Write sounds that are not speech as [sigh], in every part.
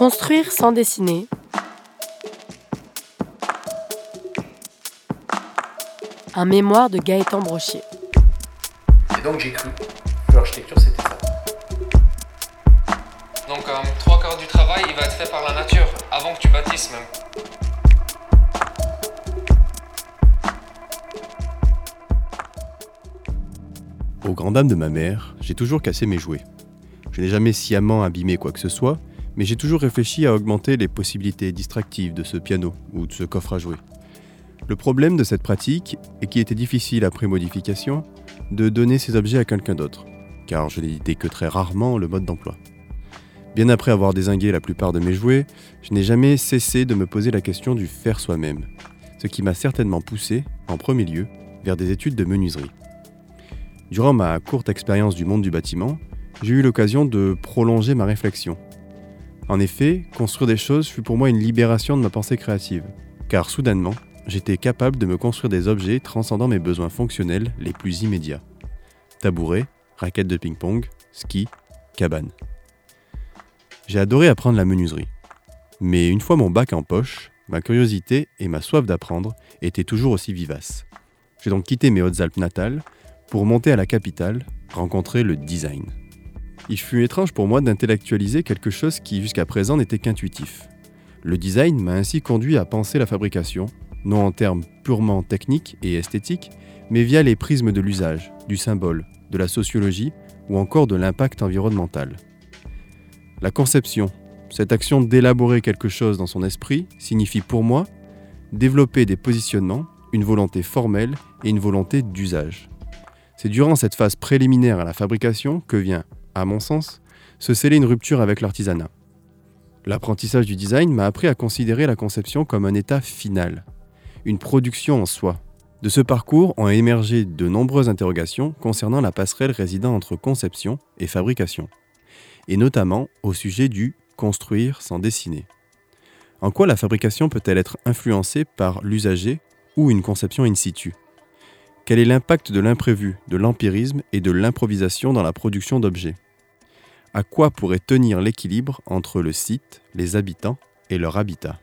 Construire sans dessiner. Un mémoire de Gaëtan Brochier. Et donc j'ai cru que l'architecture c'était ça. Donc euh, trois quarts du travail, il va être fait par la nature, avant que tu bâtisses même. Au grand dam de ma mère, j'ai toujours cassé mes jouets. Je n'ai jamais sciemment abîmé quoi que ce soit, mais j'ai toujours réfléchi à augmenter les possibilités distractives de ce piano ou de ce coffre à jouer. Le problème de cette pratique est qu'il était difficile après modification de donner ces objets à quelqu'un d'autre, car je n'éditais que très rarement le mode d'emploi. Bien après avoir désingué la plupart de mes jouets, je n'ai jamais cessé de me poser la question du faire soi-même, ce qui m'a certainement poussé, en premier lieu, vers des études de menuiserie. Durant ma courte expérience du monde du bâtiment, j'ai eu l'occasion de prolonger ma réflexion. En effet, construire des choses fut pour moi une libération de ma pensée créative, car soudainement, j'étais capable de me construire des objets transcendant mes besoins fonctionnels les plus immédiats. Tabouret, raquettes de ping-pong, ski, cabane. J'ai adoré apprendre la menuiserie. Mais une fois mon bac en poche, ma curiosité et ma soif d'apprendre étaient toujours aussi vivaces. J'ai donc quitté mes Hautes-Alpes natales pour monter à la capitale, rencontrer le design. Il fut étrange pour moi d'intellectualiser quelque chose qui jusqu'à présent n'était qu'intuitif. Le design m'a ainsi conduit à penser la fabrication, non en termes purement techniques et esthétiques, mais via les prismes de l'usage, du symbole, de la sociologie ou encore de l'impact environnemental. La conception, cette action d'élaborer quelque chose dans son esprit, signifie pour moi développer des positionnements, une volonté formelle et une volonté d'usage. C'est durant cette phase préliminaire à la fabrication que vient, à mon sens, se sceller une rupture avec l'artisanat. L'apprentissage du design m'a appris à considérer la conception comme un état final, une production en soi. De ce parcours ont émergé de nombreuses interrogations concernant la passerelle résidant entre conception et fabrication, et notamment au sujet du construire sans dessiner. En quoi la fabrication peut-elle être influencée par l'usager ou une conception in situ? Quel est l'impact de l'imprévu, de l'empirisme et de l'improvisation dans la production d'objets? À quoi pourrait tenir l'équilibre entre le site, les habitants et leur habitat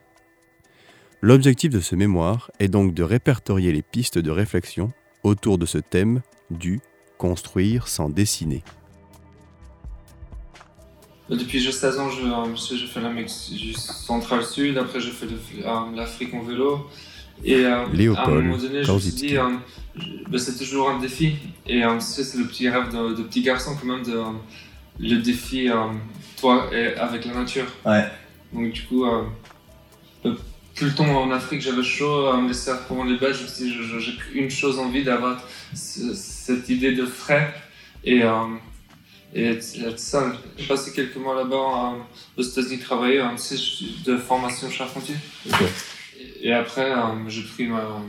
L'objectif de ce mémoire est donc de répertorier les pistes de réflexion autour de ce thème du construire sans dessiner. Depuis j'ai 16 ans, je, je fais la centrale sud, après je fais l'Afrique en vélo. Et euh, à un moment donné, je me suis dit, euh, ben, c'est toujours un défi. Et euh, c'est le petit rêve de, de, petit garçon quand même, de, le défi, toi, et avec la nature. Ouais. Donc du coup, tout le temps en Afrique, j'avais chaud, les serpents, les bêtes, j'ai une chose envie d'avoir cette idée de frais et, et seul. J'ai passé quelques mois là-bas aux États-Unis travailler de formation charpentier. Et après, euh, j'ai pris ma,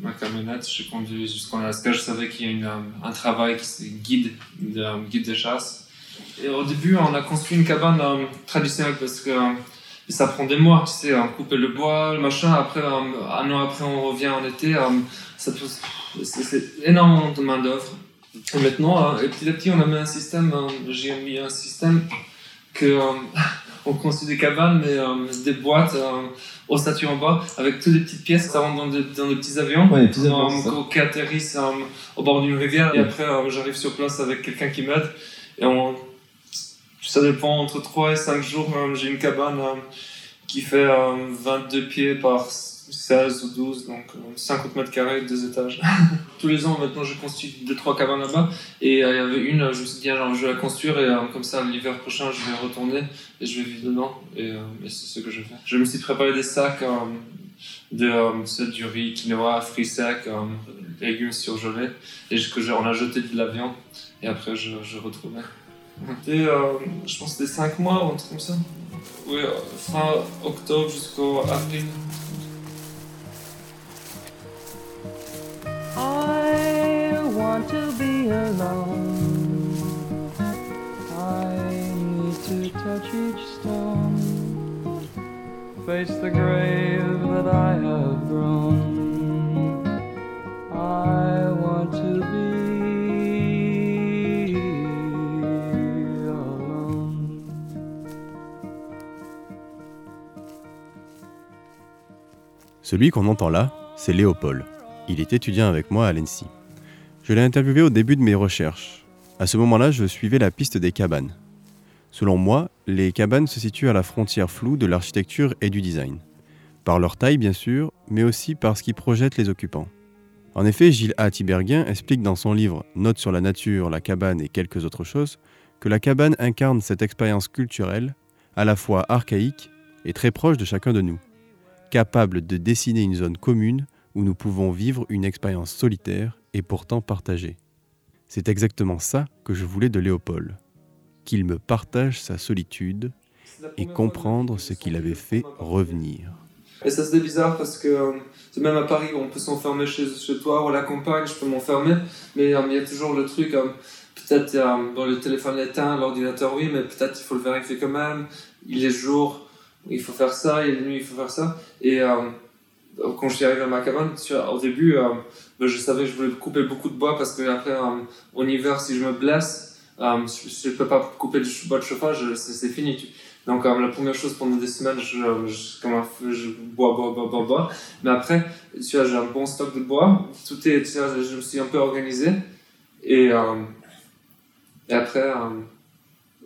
ma camionnette, j'ai conduit jusqu'en Alaska. Je savais qu'il y a une, un travail qui c'est guide, de, guide de chasse. Et au début, on a construit une cabane euh, traditionnelle parce que euh, ça prend des mois, tu sais, couper le bois, le machin. Après, un an après, on revient en été. c'est énormément de main d'œuvre. Et maintenant, et petit à petit, on a mis un système. J'ai mis un système que [laughs] on construit des cabanes, mais des boîtes au statut en bas, avec toutes les petites pièces, ça rentre dans des, dans des petits avions, ouais, petits avions qui atterrissent euh, au bord d'une rivière, et après euh, j'arrive sur place avec quelqu'un qui m'aide, et on, ça dépend entre 3 et 5 jours, euh, j'ai une cabane qui fait 22 pieds par 16 ou 12, donc 50 euh, mètres carrés, deux étages. [laughs] Tous les ans, maintenant, je construis deux, trois cabanes là-bas. Et euh, il y avait une, je me suis dit, alors, je vais la construire et euh, comme ça, l'hiver prochain, je vais retourner et je vais vivre dedans. Et, c'est ce que je fais. Je me suis préparé des sacs de du riz, quinoa, fruits secs, légumes surgelés et que on a jeté de la viande. Et après, je, je retrouvais. Et je pense que c'était 5 mois ou un truc comme ça. Oui, fin octobre jusqu'au avril. want to be alone. I need to touch each stone, face the grave that I have Celui qu'on entend là, c'est Léopold. Il est étudiant avec moi à l'ENSI. Je l'ai interviewé au début de mes recherches. À ce moment-là, je suivais la piste des cabanes. Selon moi, les cabanes se situent à la frontière floue de l'architecture et du design. Par leur taille, bien sûr, mais aussi par ce qui projette les occupants. En effet, Gilles A. Tiberghien explique dans son livre Notes sur la nature, la cabane et quelques autres choses que la cabane incarne cette expérience culturelle, à la fois archaïque et très proche de chacun de nous, capable de dessiner une zone commune où nous pouvons vivre une expérience solitaire et pourtant partagée. C'est exactement ça que je voulais de Léopold, qu'il me partage sa solitude et comprendre ce qui l'avait fait revenir. Et ça c'était bizarre parce que euh, même à Paris on peut s'enfermer chez, chez toi ou à la campagne, je peux m'enfermer, mais euh, il y a toujours le truc, euh, peut-être dans le téléphone éteint, l'ordinateur oui, mais peut-être il faut le vérifier quand même, il est jour, il faut faire ça, il est nuit, il faut faire ça. Et quand je suis arrivé à ma cabane, au début, ben, je savais que je voulais couper beaucoup de bois parce que après, en hiver, si je me blesse, je ne peux pas couper du bois de chauffage, c'est fini. Donc, la première chose, pendant des semaines, je, bois, bois, bois, bois, bois. Mais après, j'ai un bon stock de bois. Tout est, je me suis un peu organisé. Et, euh, et après, euh,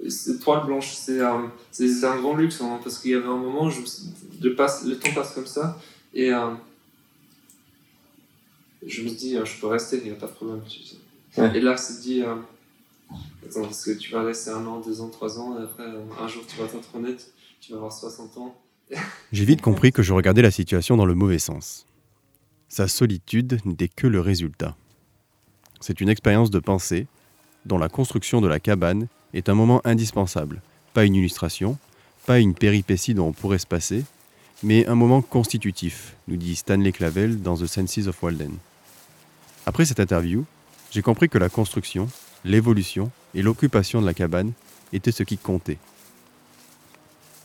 cette toile blanche, c'est euh, un grand luxe, hein, parce qu'il y avait un moment où je, je passe, le temps passe comme ça. Et euh, je me dis, je peux rester, il n'y a pas de problème. Ouais. Et là, c'est dit. Attends, parce que tu vas laisser un an, deux ans, trois ans, et après, un jour, tu vas t'entraîner, tu vas avoir 60 ans. [laughs] J'ai vite compris que je regardais la situation dans le mauvais sens. Sa solitude n'était que le résultat. C'est une expérience de pensée dont la construction de la cabane est un moment indispensable, pas une illustration, pas une péripétie dont on pourrait se passer, mais un moment constitutif, nous dit Stanley Clavel dans The Senses of Walden. Après cette interview, j'ai compris que la construction, l'évolution et l'occupation de la cabane étaient ce qui comptait.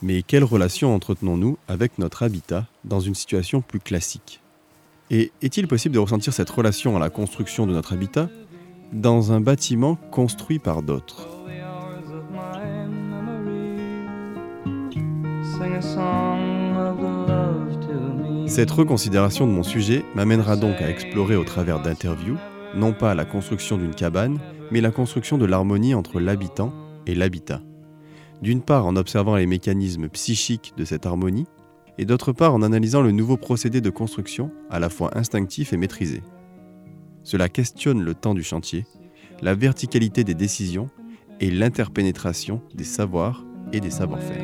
Mais quelle relation entretenons-nous avec notre habitat dans une situation plus classique? Et est-il possible de ressentir cette relation à la construction de notre habitat dans un bâtiment construit par d'autres? Cette reconsidération de mon sujet m'amènera donc à explorer au travers d'interviews, non pas la construction d'une cabane, mais la construction de l'harmonie entre l'habitant et l'habitat. D'une part en observant les mécanismes psychiques de cette harmonie, et d'autre part en analysant le nouveau procédé de construction, à la fois instinctif et maîtrisé. Cela questionne le temps du chantier, la verticalité des décisions et l'interpénétration des savoirs et des savoir-faire.